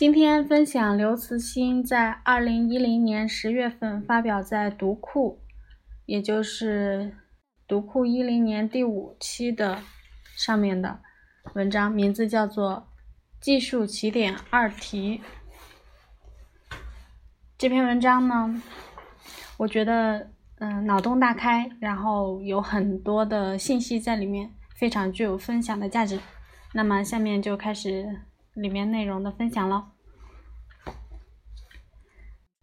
今天分享刘慈欣在二零一零年十月份发表在读库，也就是读库一零年第五期的上面的文章，名字叫做《技术起点二题》。这篇文章呢，我觉得嗯脑洞大开，然后有很多的信息在里面，非常具有分享的价值。那么下面就开始。里面内容的分享喽。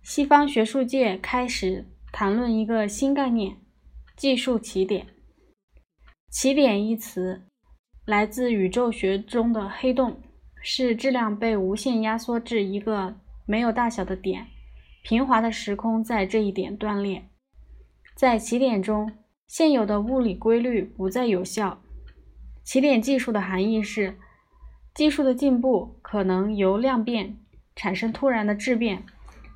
西方学术界开始谈论一个新概念——技术起点。起点一词来自宇宙学中的黑洞，是质量被无限压缩至一个没有大小的点，平滑的时空在这一点断裂。在起点中，现有的物理规律不再有效。起点技术的含义是。技术的进步可能由量变产生突然的质变，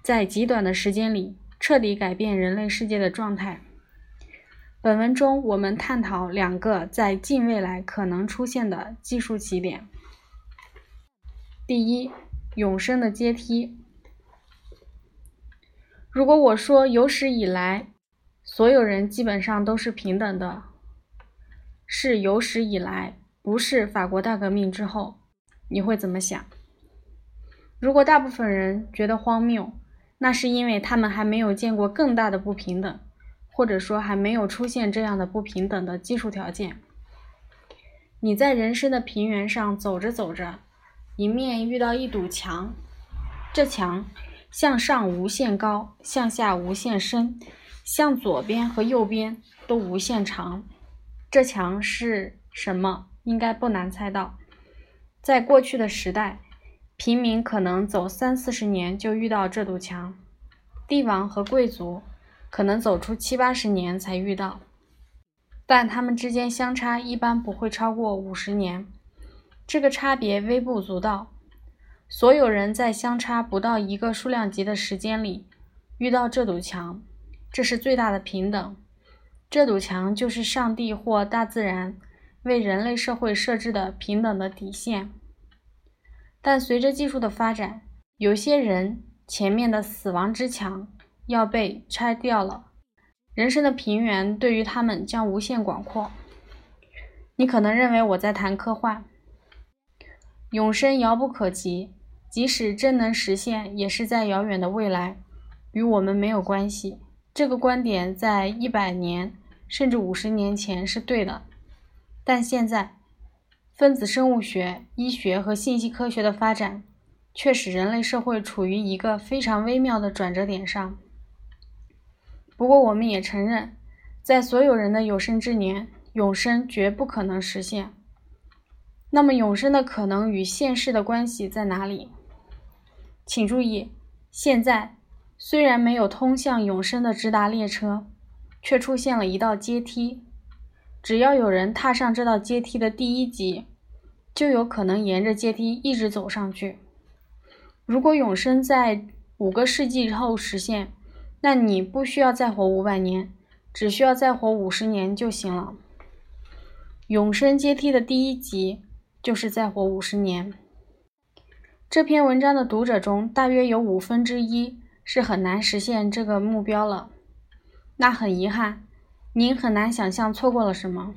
在极短的时间里彻底改变人类世界的状态。本文中，我们探讨两个在近未来可能出现的技术起点。第一，永生的阶梯。如果我说有史以来所有人基本上都是平等的，是有史以来，不是法国大革命之后。你会怎么想？如果大部分人觉得荒谬，那是因为他们还没有见过更大的不平等，或者说还没有出现这样的不平等的技术条件。你在人生的平原上走着走着，迎面遇到一堵墙，这墙向上无限高，向下无限深，向左边和右边都无限长。这墙是什么？应该不难猜到。在过去的时代，平民可能走三四十年就遇到这堵墙，帝王和贵族可能走出七八十年才遇到，但他们之间相差一般不会超过五十年，这个差别微不足道。所有人在相差不到一个数量级的时间里遇到这堵墙，这是最大的平等。这堵墙就是上帝或大自然。为人类社会设置的平等的底线，但随着技术的发展，有些人前面的死亡之墙要被拆掉了，人生的平原对于他们将无限广阔。你可能认为我在谈科幻，永生遥不可及，即使真能实现，也是在遥远的未来，与我们没有关系。这个观点在一百年甚至五十年前是对的。但现在，分子生物学、医学和信息科学的发展，却使人类社会处于一个非常微妙的转折点上。不过，我们也承认，在所有人的有生之年，永生绝不可能实现。那么，永生的可能与现世的关系在哪里？请注意，现在虽然没有通向永生的直达列车，却出现了一道阶梯。只要有人踏上这道阶梯的第一级，就有可能沿着阶梯一直走上去。如果永生在五个世纪后实现，那你不需要再活五百年，只需要再活五十年就行了。永生阶梯的第一级就是再活五十年。这篇文章的读者中，大约有五分之一是很难实现这个目标了。那很遗憾。您很难想象错过了什么。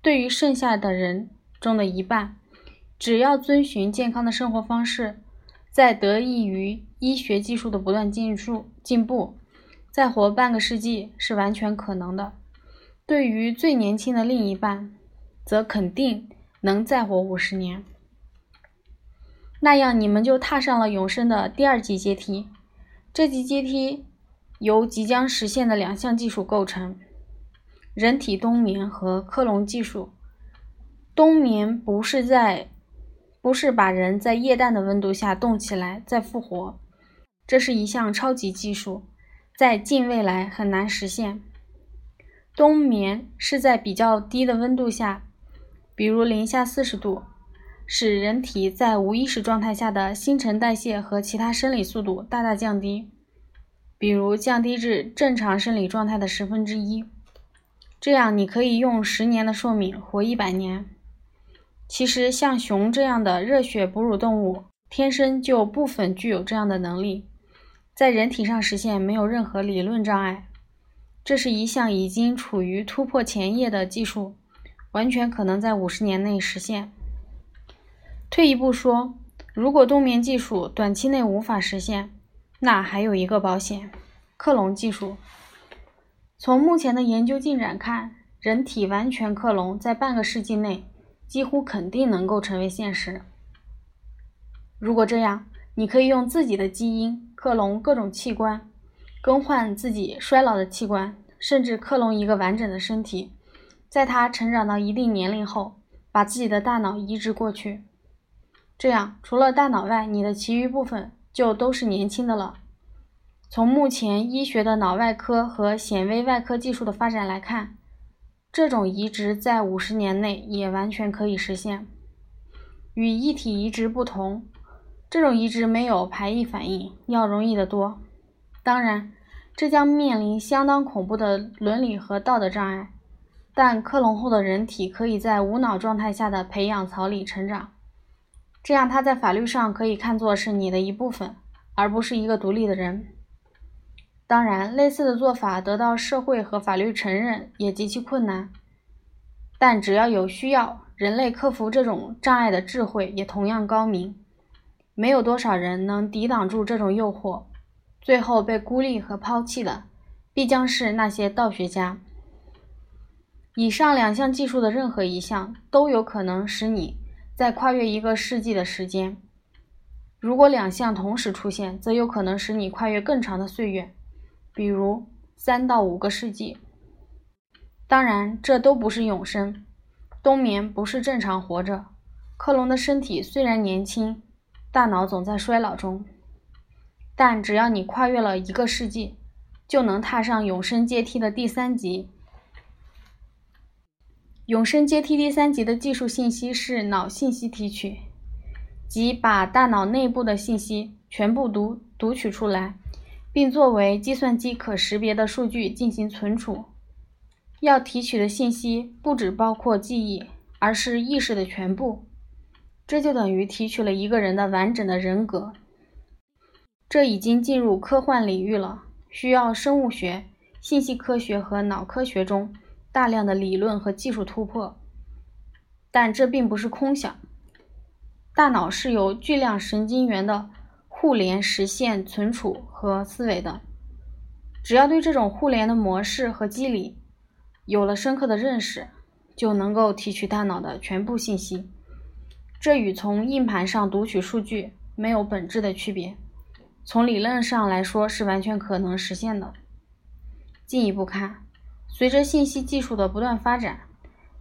对于剩下的人中的一半，只要遵循健康的生活方式，在得益于医学技术的不断进步，进步，再活半个世纪是完全可能的。对于最年轻的另一半，则肯定能再活五十年。那样，你们就踏上了永生的第二级阶梯。这级阶梯由即将实现的两项技术构成。人体冬眠和克隆技术。冬眠不是在，不是把人在液氮的温度下冻起来再复活，这是一项超级技术，在近未来很难实现。冬眠是在比较低的温度下，比如零下四十度，使人体在无意识状态下的新陈代谢和其他生理速度大大降低，比如降低至正常生理状态的十分之一。这样，你可以用十年的寿命活一百年。其实，像熊这样的热血哺乳动物，天生就部分具有这样的能力，在人体上实现没有任何理论障碍。这是一项已经处于突破前夜的技术，完全可能在五十年内实现。退一步说，如果冬眠技术短期内无法实现，那还有一个保险——克隆技术。从目前的研究进展看，人体完全克隆在半个世纪内几乎肯定能够成为现实。如果这样，你可以用自己的基因克隆各种器官，更换自己衰老的器官，甚至克隆一个完整的身体，在他成长到一定年龄后，把自己的大脑移植过去。这样，除了大脑外，你的其余部分就都是年轻的了。从目前医学的脑外科和显微外科技术的发展来看，这种移植在五十年内也完全可以实现。与异体移植不同，这种移植没有排异反应，要容易得多。当然，这将面临相当恐怖的伦理和道德障碍。但克隆后的人体可以在无脑状态下的培养槽里成长。这样，它在法律上可以看作是你的一部分，而不是一个独立的人。当然，类似的做法得到社会和法律承认也极其困难。但只要有需要，人类克服这种障碍的智慧也同样高明。没有多少人能抵挡住这种诱惑，最后被孤立和抛弃的，必将是那些道学家。以上两项技术的任何一项都有可能使你。在跨越一个世纪的时间，如果两项同时出现，则有可能使你跨越更长的岁月，比如三到五个世纪。当然，这都不是永生。冬眠不是正常活着。克隆的身体虽然年轻，大脑总在衰老中，但只要你跨越了一个世纪，就能踏上永生阶梯的第三级。永生阶梯第三级的技术信息是脑信息提取，即把大脑内部的信息全部读读取出来，并作为计算机可识别的数据进行存储。要提取的信息不只包括记忆，而是意识的全部。这就等于提取了一个人的完整的人格。这已经进入科幻领域了，需要生物学、信息科学和脑科学中。大量的理论和技术突破，但这并不是空想。大脑是由巨量神经元的互联实现存储和思维的。只要对这种互联的模式和机理有了深刻的认识，就能够提取大脑的全部信息。这与从硬盘上读取数据没有本质的区别。从理论上来说，是完全可能实现的。进一步看。随着信息技术的不断发展，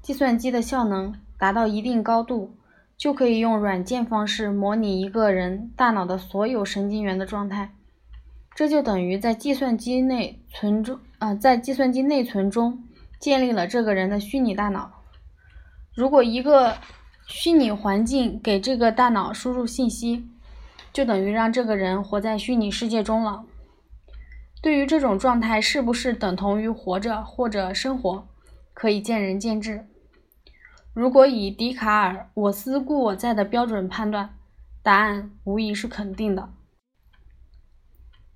计算机的效能达到一定高度，就可以用软件方式模拟一个人大脑的所有神经元的状态。这就等于在计算机内存中啊，在计算机内存中建立了这个人的虚拟大脑。如果一个虚拟环境给这个大脑输入信息，就等于让这个人活在虚拟世界中了。对于这种状态是不是等同于活着或者生活，可以见仁见智。如果以笛卡尔“我思故我在”的标准判断，答案无疑是肯定的。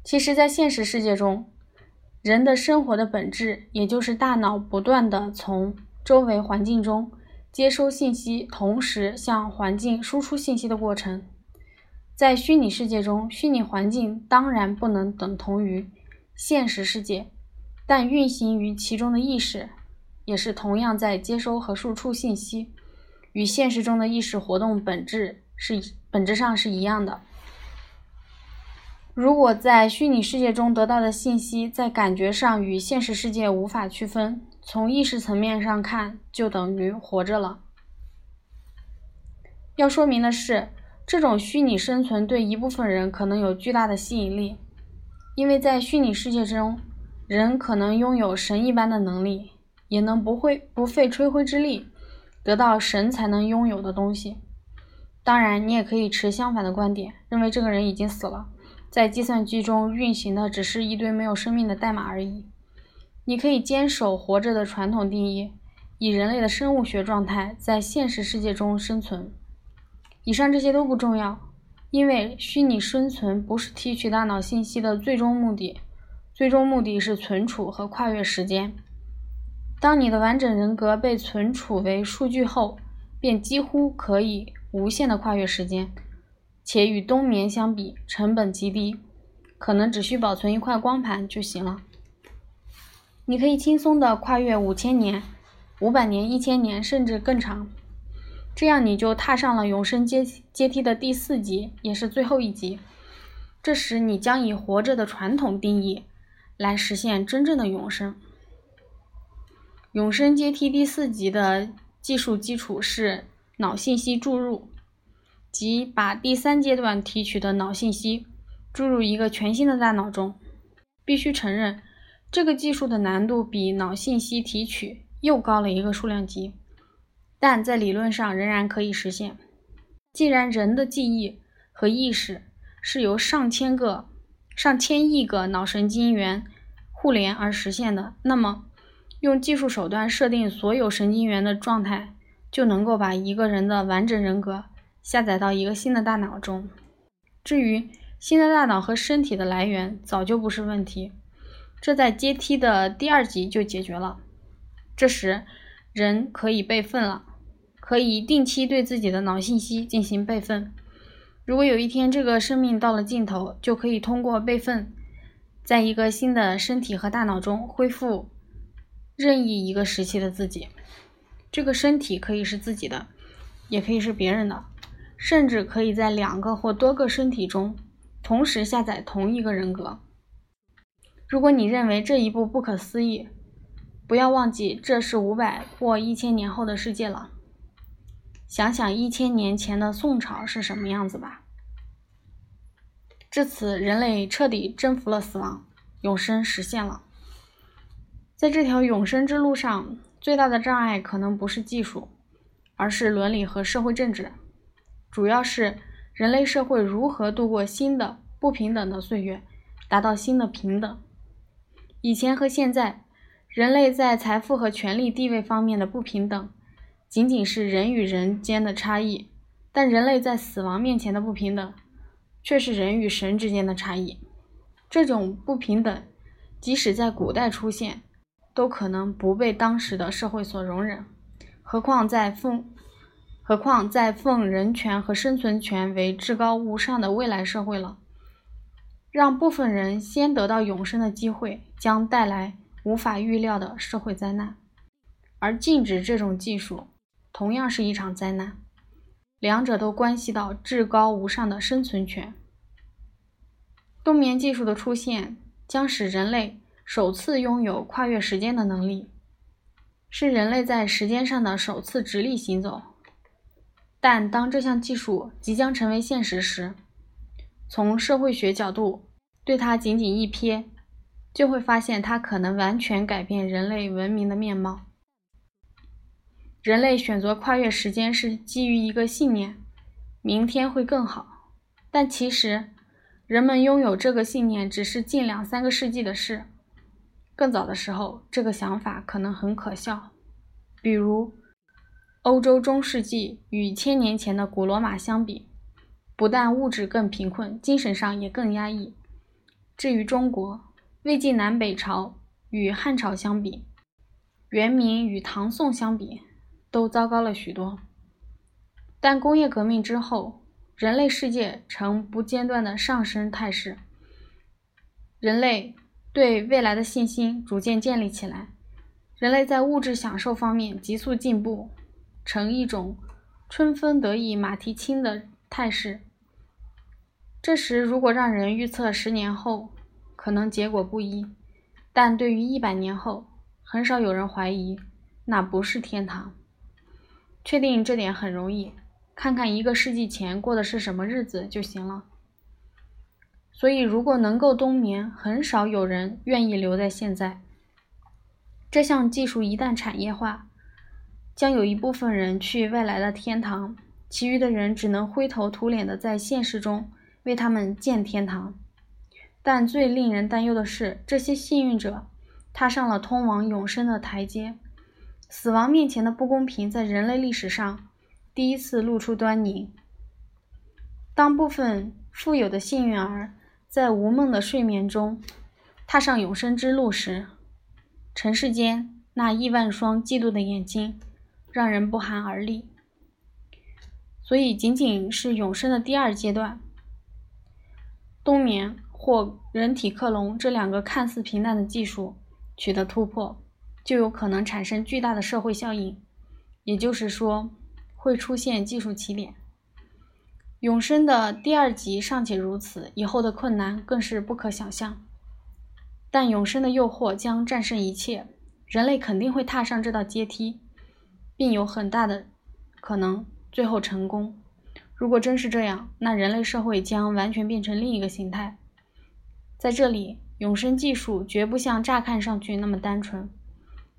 其实，在现实世界中，人的生活的本质，也就是大脑不断的从周围环境中接收信息，同时向环境输出信息的过程。在虚拟世界中，虚拟环境当然不能等同于。现实世界，但运行于其中的意识也是同样在接收和输出信息，与现实中的意识活动本质是本质上是一样的。如果在虚拟世界中得到的信息在感觉上与现实世界无法区分，从意识层面上看就等于活着了。要说明的是，这种虚拟生存对一部分人可能有巨大的吸引力。因为在虚拟世界中，人可能拥有神一般的能力，也能不会不费吹灰之力得到神才能拥有的东西。当然，你也可以持相反的观点，认为这个人已经死了，在计算机中运行的只是一堆没有生命的代码而已。你可以坚守活着的传统定义，以人类的生物学状态在现实世界中生存。以上这些都不重要，因为虚拟生存不是提取大脑信息的最终目的，最终目的是存储和跨越时间。当你的完整人格被存储为数据后，便几乎可以无限的跨越时间，且与冬眠相比成本极低，可能只需保存一块光盘就行了。你可以轻松的跨越五千年、五百年、一千年，甚至更长。这样你就踏上了永生阶阶梯的第四级，也是最后一级。这时你将以活着的传统定义来实现真正的永生。永生阶梯第四级的技术基础是脑信息注入，即把第三阶段提取的脑信息注入一个全新的大脑中。必须承认，这个技术的难度比脑信息提取又高了一个数量级。但在理论上仍然可以实现。既然人的记忆和意识是由上千个、上千亿个脑神经元互联而实现的，那么用技术手段设定所有神经元的状态，就能够把一个人的完整人格下载到一个新的大脑中。至于新的大脑和身体的来源，早就不是问题，这在阶梯的第二级就解决了。这时，人可以备份了。可以定期对自己的脑信息进行备份。如果有一天这个生命到了尽头，就可以通过备份，在一个新的身体和大脑中恢复任意一个时期的自己。这个身体可以是自己的，也可以是别人的，甚至可以在两个或多个身体中同时下载同一个人格。如果你认为这一步不可思议，不要忘记这是五百或一千年后的世界了。想想一千年前的宋朝是什么样子吧。至此，人类彻底征服了死亡，永生实现了。在这条永生之路上，最大的障碍可能不是技术，而是伦理和社会政治，主要是人类社会如何度过新的不平等的岁月，达到新的平等。以前和现在，人类在财富和权力地位方面的不平等。仅仅是人与人间的差异，但人类在死亡面前的不平等，却是人与神之间的差异。这种不平等，即使在古代出现，都可能不被当时的社会所容忍。何况在奉，何况在奉人权和生存权为至高无上的未来社会了。让部分人先得到永生的机会，将带来无法预料的社会灾难。而禁止这种技术。同样是一场灾难，两者都关系到至高无上的生存权。冬眠技术的出现将使人类首次拥有跨越时间的能力，是人类在时间上的首次直立行走。但当这项技术即将成为现实时，从社会学角度对它仅仅一瞥，就会发现它可能完全改变人类文明的面貌。人类选择跨越时间是基于一个信念：明天会更好。但其实，人们拥有这个信念只是近两三个世纪的事。更早的时候，这个想法可能很可笑。比如，欧洲中世纪与千年前的古罗马相比，不但物质更贫困，精神上也更压抑。至于中国，魏晋南北朝与汉朝相比，元明与唐宋相比，都糟糕了许多，但工业革命之后，人类世界呈不间断的上升态势，人类对未来的信心逐渐建立起来，人类在物质享受方面急速进步，呈一种春风得意马蹄轻的态势。这时，如果让人预测十年后，可能结果不一，但对于一百年后，很少有人怀疑那不是天堂。确定这点很容易，看看一个世纪前过的是什么日子就行了。所以，如果能够冬眠，很少有人愿意留在现在。这项技术一旦产业化，将有一部分人去未来的天堂，其余的人只能灰头土脸的在现实中为他们建天堂。但最令人担忧的是，这些幸运者踏上了通往永生的台阶。死亡面前的不公平在人类历史上第一次露出端倪。当部分富有的幸运儿在无梦的睡眠中踏上永生之路时，尘世间那亿万双嫉妒的眼睛让人不寒而栗。所以，仅仅是永生的第二阶段，冬眠或人体克隆这两个看似平淡的技术取得突破，就有可能产生巨大的社会效应。也就是说，会出现技术起点。永生的第二级尚且如此，以后的困难更是不可想象。但永生的诱惑将战胜一切，人类肯定会踏上这道阶梯，并有很大的可能。最后成功。如果真是这样，那人类社会将完全变成另一个形态。在这里，永生技术绝不像乍看上去那么单纯。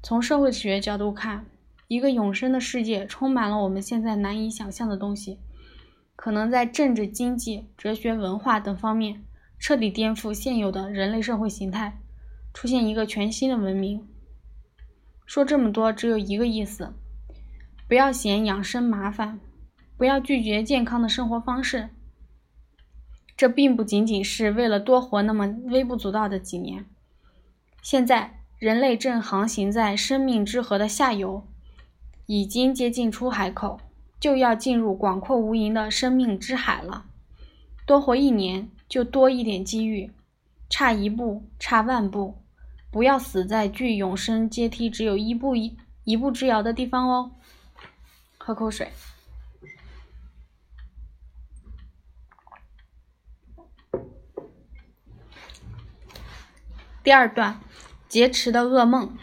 从社会学角度看，一个永生的世界充满了我们现在难以想象的东西，可能在政治、经济、哲学、文化等方面彻底颠覆现有的人类社会形态，出现一个全新的文明。说这么多，只有一个意思：不要嫌养生麻烦。不要拒绝健康的生活方式，这并不仅仅是为了多活那么微不足道的几年。现在，人类正航行在生命之河的下游，已经接近出海口，就要进入广阔无垠的生命之海了。多活一年，就多一点机遇；差一步，差万步，不要死在距永生阶梯只有一步一一步之遥的地方哦。喝口水。第二段，劫持的噩梦。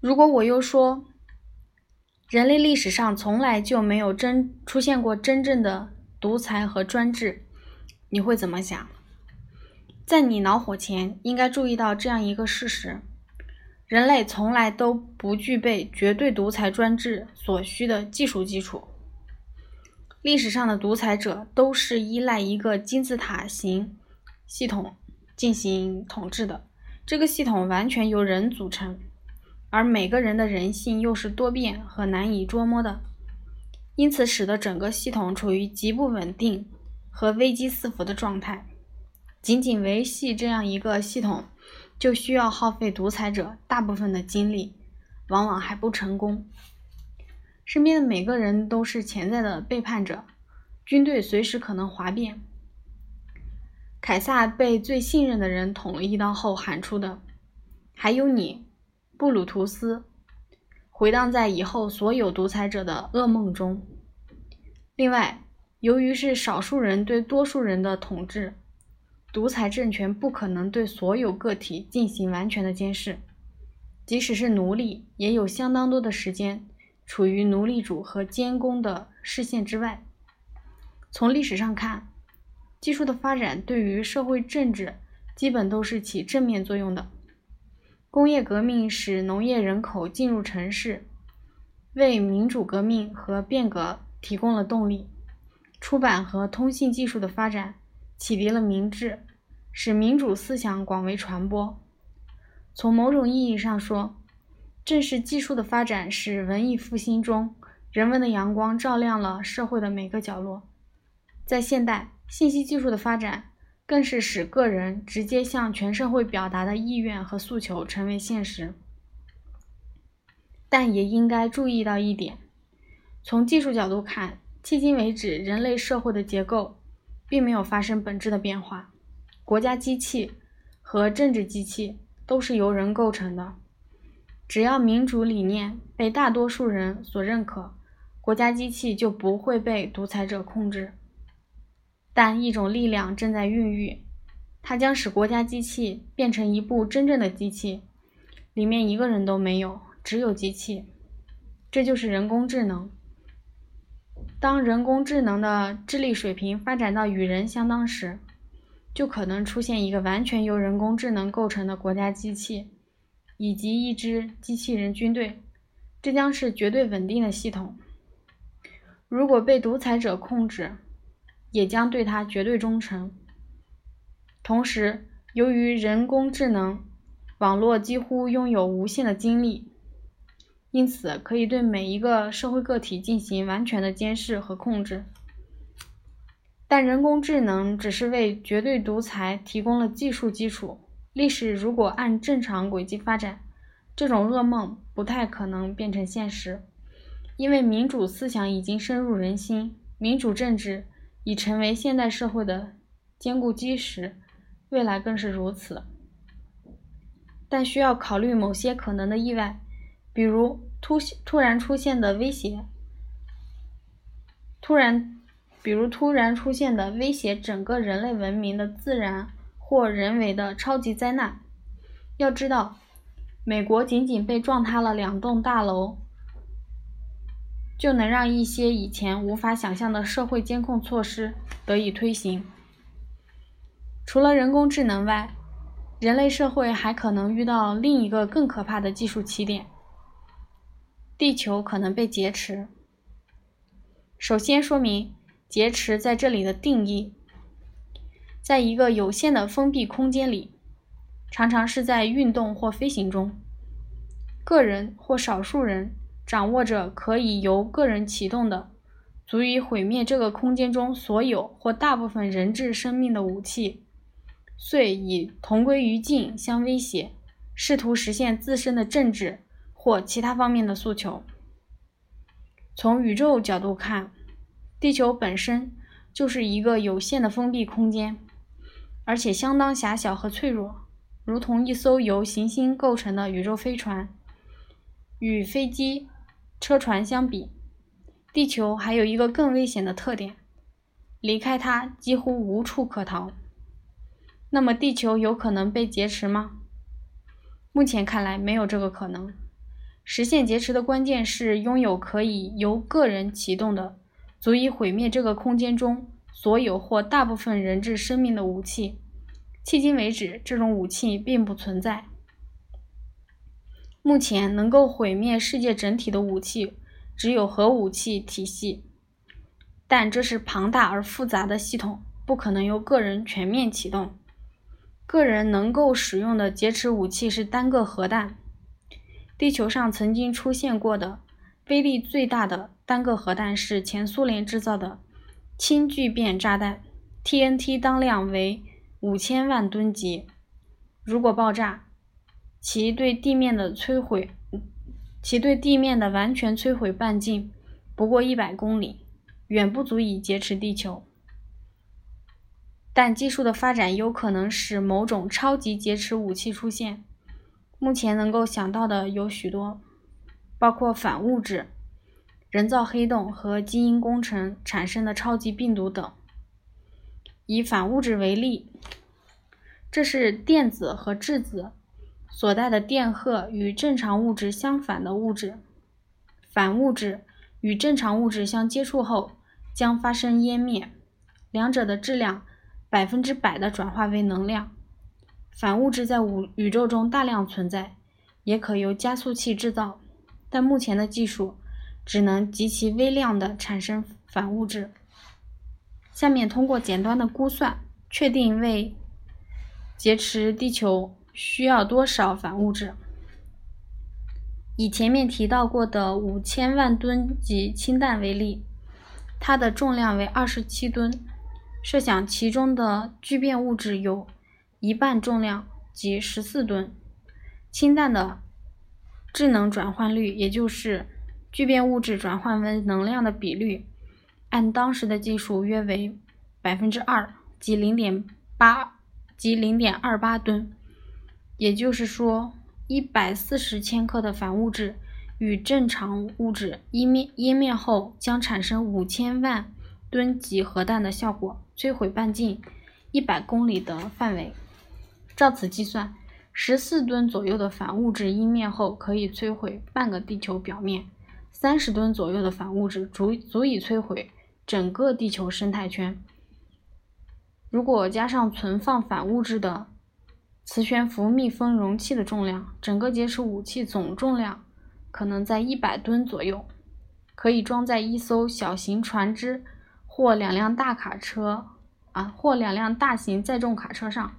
如果我又说，人类历史上从来就没有真出现过真正的独裁和专制，你会怎么想？在你恼火前，应该注意到这样一个事实：人类从来都不具备绝对独裁专制所需的技术基础。历史上的独裁者都是依赖一个金字塔形系统。进行统治的这个系统完全由人组成，而每个人的人性又是多变和难以捉摸的，因此使得整个系统处于极不稳定和危机四伏的状态。仅仅维系这样一个系统，就需要耗费独裁者大部分的精力，往往还不成功。身边的每个人都是潜在的背叛者，军队随时可能哗变。凯撒被最信任的人捅了一刀后喊出的：“还有你，布鲁图斯”，回荡在以后所有独裁者的噩梦中。另外，由于是少数人对多数人的统治，独裁政权不可能对所有个体进行完全的监视，即使是奴隶，也有相当多的时间处于奴隶主和监工的视线之外。从历史上看。技术的发展对于社会政治基本都是起正面作用的。工业革命使农业人口进入城市，为民主革命和变革提供了动力。出版和通信技术的发展启迪了民智，使民主思想广为传播。从某种意义上说，正是技术的发展使文艺复兴中人文的阳光照亮了社会的每个角落。在现代。信息技术的发展，更是使个人直接向全社会表达的意愿和诉求成为现实。但也应该注意到一点：从技术角度看，迄今为止，人类社会的结构并没有发生本质的变化。国家机器和政治机器都是由人构成的。只要民主理念被大多数人所认可，国家机器就不会被独裁者控制。但一种力量正在孕育，它将使国家机器变成一部真正的机器，里面一个人都没有，只有机器。这就是人工智能。当人工智能的智力水平发展到与人相当时，就可能出现一个完全由人工智能构成的国家机器，以及一支机器人军队。这将是绝对稳定的系统。如果被独裁者控制，也将对它绝对忠诚。同时，由于人工智能网络几乎拥有无限的精力，因此可以对每一个社会个体进行完全的监视和控制。但人工智能只是为绝对独裁提供了技术基础。历史如果按正常轨迹发展，这种噩梦不太可能变成现实，因为民主思想已经深入人心，民主政治已成为现代社会的坚固基石，未来更是如此。但需要考虑某些可能的意外，比如突突然出现的威胁，突然。比如突然出现的威胁整个人类文明的自然或人为的超级灾难。要知道，美国仅仅被撞塌了两栋大楼，就能让一些以前无法想象的社会监控措施得以推行。除了人工智能外，人类社会还可能遇到另一个更可怕的技术起点：地球可能被劫持。首先说明。劫持在这里的定义，在一个有限的封闭空间里，常常是在运动或飞行中，个人或少数人掌握着可以由个人启动的、足以毁灭这个空间中所有或大部分人质生命的武器，遂以同归于尽相威胁，试图实现自身的政治或其他方面的诉求。从宇宙角度看。地球本身就是一个有限的封闭空间，而且相当狭小和脆弱，如同一艘由行星构成的宇宙飞船。与飞机、车船相比，地球还有一个更危险的特点：离开它几乎无处可逃。那么，地球有可能被劫持吗？目前看来，没有这个可能。实现劫持的关键是拥有可以由个人启动的。足以毁灭这个空间中所有或大部分人质生命的武器。迄今为止，这种武器并不存在。目前能够毁灭世界整体的武器只有核武器体系，但这是庞大而复杂的系统，不可能由个人全面启动。个人能够使用的劫持武器是单个核弹。地球上曾经出现过的。威力最大的单个核弹是前苏联制造的氢聚变炸弹，TNT 当量为五千万吨级。如果爆炸，其对地面的摧毁，其对地面的完全摧毁半径不过一百公里，远不足以劫持地球。但技术的发展有可能使某种超级劫持武器出现。目前能够想到的有许多。包括反物质、人造黑洞和基因工程产生的超级病毒等。以反物质为例，这是电子和质子所带的电荷与正常物质相反的物质。反物质与正常物质相接触后将发生湮灭，两者的质量百分之百的转化为能量。反物质在宇宇宙中大量存在，也可由加速器制造。但目前的技术只能极其微量的产生反物质。下面通过简单的估算，确定为劫持地球需要多少反物质。以前面提到过的五千万吨级氢弹为例，它的重量为二十七吨。设想其中的聚变物质有一半重量，即十四吨。氢弹的智能转换率，也就是聚变物质转换为能量的比率，按当时的技术约为百分之二，即零点八，即零点二八吨。也就是说，一百四十千克的反物质与正常物质湮灭湮灭后，将产生五千万吨级核弹的效果，摧毁半径一百公里的范围。照此计算。十四吨左右的反物质湮灭后，可以摧毁半个地球表面；三十吨左右的反物质足足以摧毁整个地球生态圈。如果加上存放反物质的磁悬浮密封容器的重量，整个劫持武器总重量可能在一百吨左右，可以装在一艘小型船只或两辆大卡车啊，或两辆大型载重卡车上。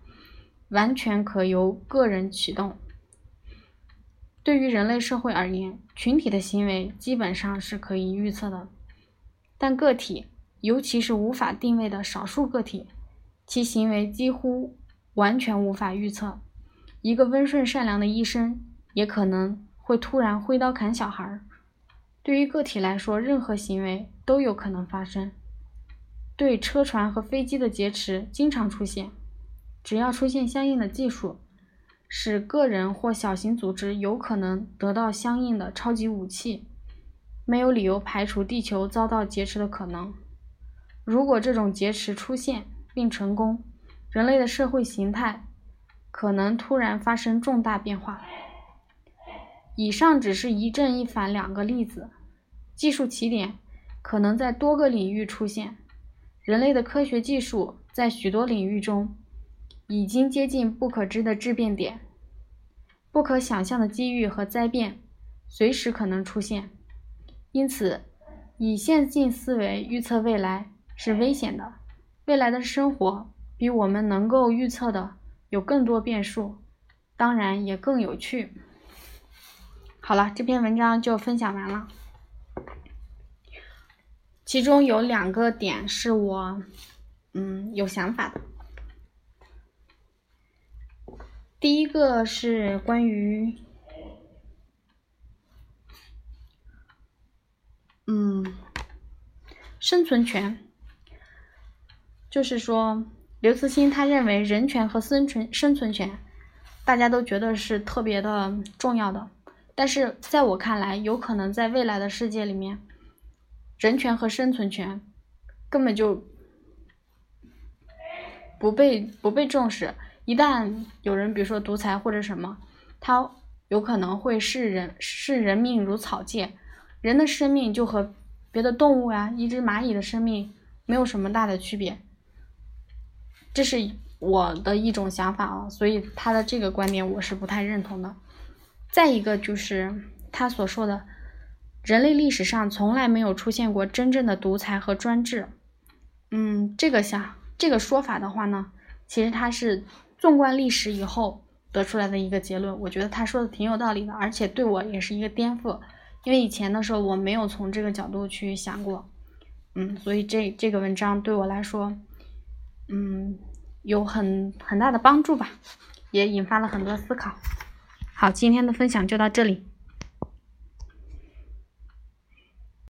完全可由个人启动。对于人类社会而言，群体的行为基本上是可以预测的，但个体尤其是无法定位的少数个体，其行为几乎完全无法预测。一个温顺善良的医生，也可能会突然挥刀砍小孩。对于个体来说，任何行为都有可能发生。对车船和飞机的劫持经常出现，只要出现相应的技术，使个人或小型组织有可能得到相应的超级武器，没有理由排除地球遭到劫持的可能。如果这种劫持出现并成功，人类的社会形态可能突然发生重大变化。以上只是一正一反两个例子。技术起点可能在多个领域出现，人类的科学技术在许多领域中已经接近不可知的质变点，不可想象的机遇和灾变随时可能出现。因此，以线性思维预测未来是危险的。未来的生活比我们能够预测的有更多变数，当然也更有趣。好了，这篇文章就分享完了。其中有两个点是我，嗯，有想法的。第一个是关于，嗯，生存权，就是说，刘慈欣他认为人权和生存生存权，大家都觉得是特别的重要的，但是在我看来，有可能在未来的世界里面。人权和生存权根本就不被不被重视。一旦有人，比如说独裁或者什么，他有可能会视人视人命如草芥，人的生命就和别的动物呀，一只蚂蚁的生命没有什么大的区别。这是我的一种想法啊，所以他的这个观点我是不太认同的。再一个就是他所说的。人类历史上从来没有出现过真正的独裁和专制。嗯，这个想这个说法的话呢，其实他是纵观历史以后得出来的一个结论。我觉得他说的挺有道理的，而且对我也是一个颠覆，因为以前的时候我没有从这个角度去想过。嗯，所以这这个文章对我来说，嗯，有很很大的帮助吧，也引发了很多思考。好，今天的分享就到这里。